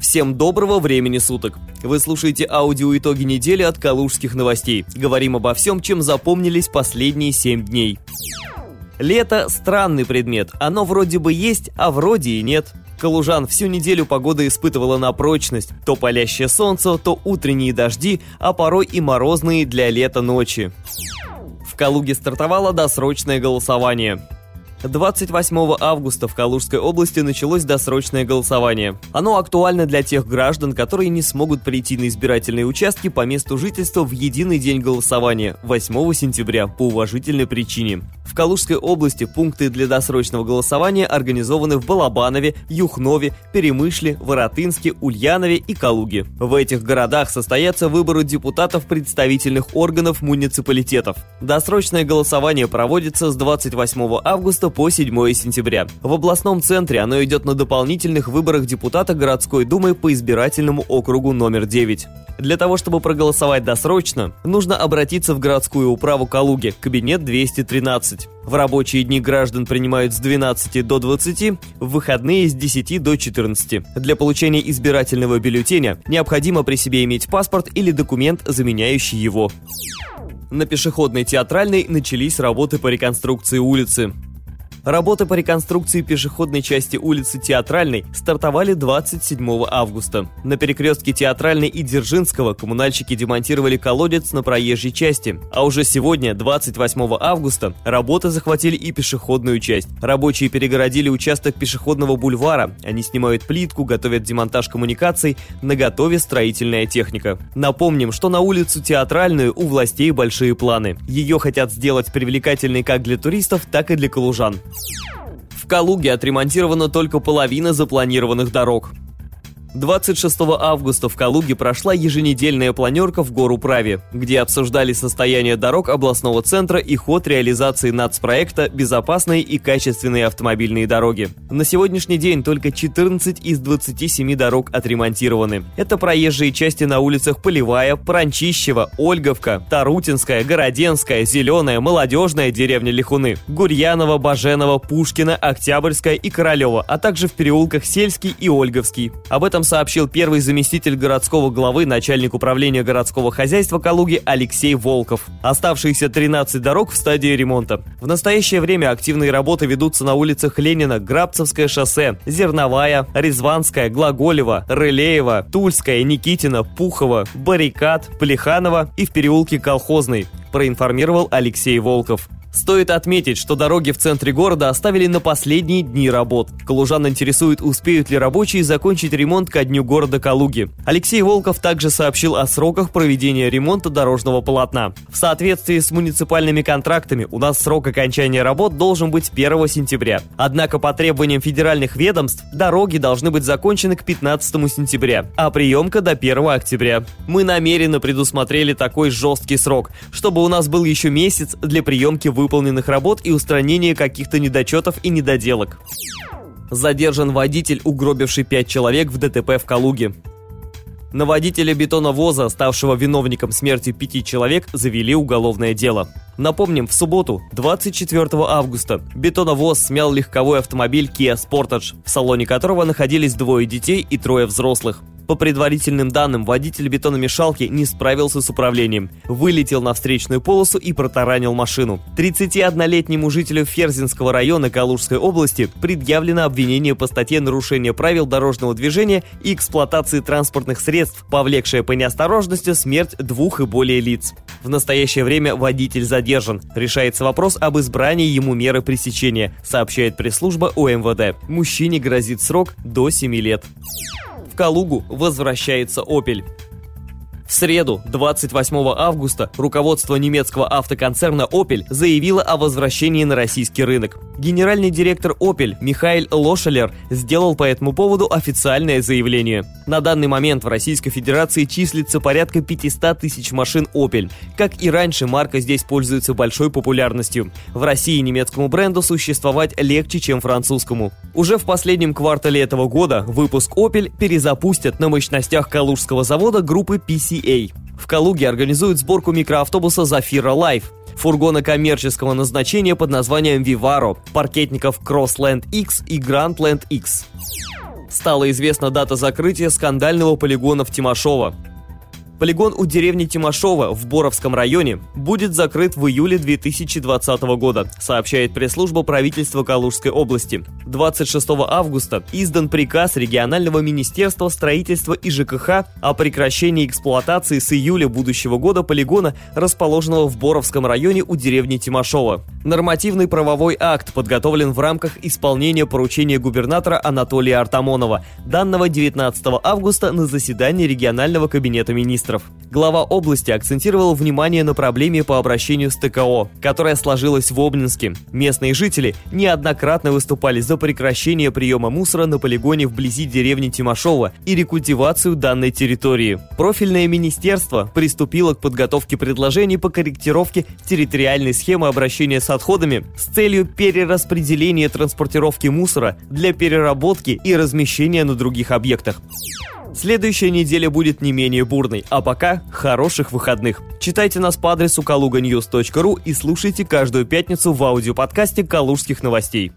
Всем доброго времени суток! Вы слушаете аудио итоги недели от Калужских новостей. Говорим обо всем, чем запомнились последние 7 дней. Лето – странный предмет. Оно вроде бы есть, а вроде и нет. Калужан всю неделю погода испытывала на прочность. То палящее солнце, то утренние дожди, а порой и морозные для лета ночи. В Калуге стартовало досрочное голосование. 28 августа в Калужской области началось досрочное голосование. Оно актуально для тех граждан, которые не смогут прийти на избирательные участки по месту жительства в единый день голосования 8 сентября по уважительной причине. В Калужской области пункты для досрочного голосования организованы в Балабанове, Юхнове, Перемышле, Воротынске, Ульянове и Калуге. В этих городах состоятся выборы депутатов представительных органов муниципалитетов. Досрочное голосование проводится с 28 августа по 7 сентября. В областном центре оно идет на дополнительных выборах депутата городской думы по избирательному округу номер 9. Для того, чтобы проголосовать досрочно, нужно обратиться в городскую управу Калуги, кабинет 213. В рабочие дни граждан принимают с 12 до 20, в выходные с 10 до 14. Для получения избирательного бюллетеня необходимо при себе иметь паспорт или документ, заменяющий его. На пешеходной театральной начались работы по реконструкции улицы. Работы по реконструкции пешеходной части улицы Театральной стартовали 27 августа. На перекрестке Театральной и Дзержинского коммунальщики демонтировали колодец на проезжей части. А уже сегодня, 28 августа, работы захватили и пешеходную часть. Рабочие перегородили участок пешеходного бульвара. Они снимают плитку, готовят демонтаж коммуникаций, на готове строительная техника. Напомним, что на улицу Театральную у властей большие планы. Ее хотят сделать привлекательной как для туристов, так и для калужан. В Калуге отремонтирована только половина запланированных дорог. 26 августа в Калуге прошла еженедельная планерка в гору Праве, где обсуждали состояние дорог областного центра и ход реализации нацпроекта «Безопасные и качественные автомобильные дороги». На сегодняшний день только 14 из 27 дорог отремонтированы. Это проезжие части на улицах Полевая, Пранчищева, Ольговка, Тарутинская, Городенская, Зеленая, Молодежная, деревня Лихуны, Гурьянова, Баженова, Пушкина, Октябрьская и Королева, а также в переулках Сельский и Ольговский. Об этом этом сообщил первый заместитель городского главы, начальник управления городского хозяйства Калуги Алексей Волков. Оставшиеся 13 дорог в стадии ремонта. В настоящее время активные работы ведутся на улицах Ленина, Грабцевское шоссе, Зерновая, Резванская, Глаголева, Рылеева, Тульская, Никитина, Пухова, Баррикад, Плеханова и в переулке Колхозный, проинформировал Алексей Волков. Стоит отметить, что дороги в центре города оставили на последние дни работ. Калужан интересует, успеют ли рабочие закончить ремонт ко дню города Калуги. Алексей Волков также сообщил о сроках проведения ремонта дорожного полотна. В соответствии с муниципальными контрактами у нас срок окончания работ должен быть 1 сентября. Однако по требованиям федеральных ведомств дороги должны быть закончены к 15 сентября, а приемка до 1 октября. Мы намеренно предусмотрели такой жесткий срок, чтобы у нас был еще месяц для приемки в выполненных работ и устранения каких-то недочетов и недоделок. Задержан водитель, угробивший пять человек в ДТП в Калуге. На водителя бетоновоза, ставшего виновником смерти пяти человек, завели уголовное дело. Напомним, в субботу, 24 августа, бетоновоз смял легковой автомобиль Kia Sportage, в салоне которого находились двое детей и трое взрослых. По предварительным данным, водитель бетономешалки не справился с управлением, вылетел на встречную полосу и протаранил машину. 31-летнему жителю Ферзинского района Калужской области предъявлено обвинение по статье нарушения правил дорожного движения и эксплуатации транспортных средств, повлекшее по неосторожности смерть двух и более лиц. В настоящее время водитель задержан. Решается вопрос об избрании ему меры пресечения, сообщает пресс-служба УМВД. Мужчине грозит срок до 7 лет. Калугу возвращается «Опель». В среду, 28 августа, руководство немецкого автоконцерна Opel заявило о возвращении на российский рынок. Генеральный директор Opel Михаил Лошелер сделал по этому поводу официальное заявление. На данный момент в Российской Федерации числится порядка 500 тысяч машин Opel. Как и раньше, марка здесь пользуется большой популярностью. В России немецкому бренду существовать легче, чем французскому. Уже в последнем квартале этого года выпуск Opel перезапустят на мощностях Калужского завода группы PC PCA. В Калуге организуют сборку микроавтобуса «Zafira Life», фургона коммерческого назначения под названием «Vivaro», паркетников Crossland X и Grandland X. Стала известна дата закрытия скандального полигона в Тимошово. Полигон у деревни Тимошова в Боровском районе будет закрыт в июле 2020 года, сообщает пресс-служба правительства Калужской области. 26 августа издан приказ регионального министерства строительства и ЖКХ о прекращении эксплуатации с июля будущего года полигона, расположенного в Боровском районе у деревни Тимошова. Нормативный правовой акт подготовлен в рамках исполнения поручения губернатора Анатолия Артамонова, данного 19 августа на заседании регионального кабинета министров министров. Глава области акцентировал внимание на проблеме по обращению с ТКО, которая сложилась в Обнинске. Местные жители неоднократно выступали за прекращение приема мусора на полигоне вблизи деревни Тимошова и рекультивацию данной территории. Профильное министерство приступило к подготовке предложений по корректировке территориальной схемы обращения с отходами с целью перераспределения транспортировки мусора для переработки и размещения на других объектах. Следующая неделя будет не менее бурной, а пока хороших выходных. Читайте нас по адресу kaluganews.ru и слушайте каждую пятницу в аудиоподкасте «Калужских новостей».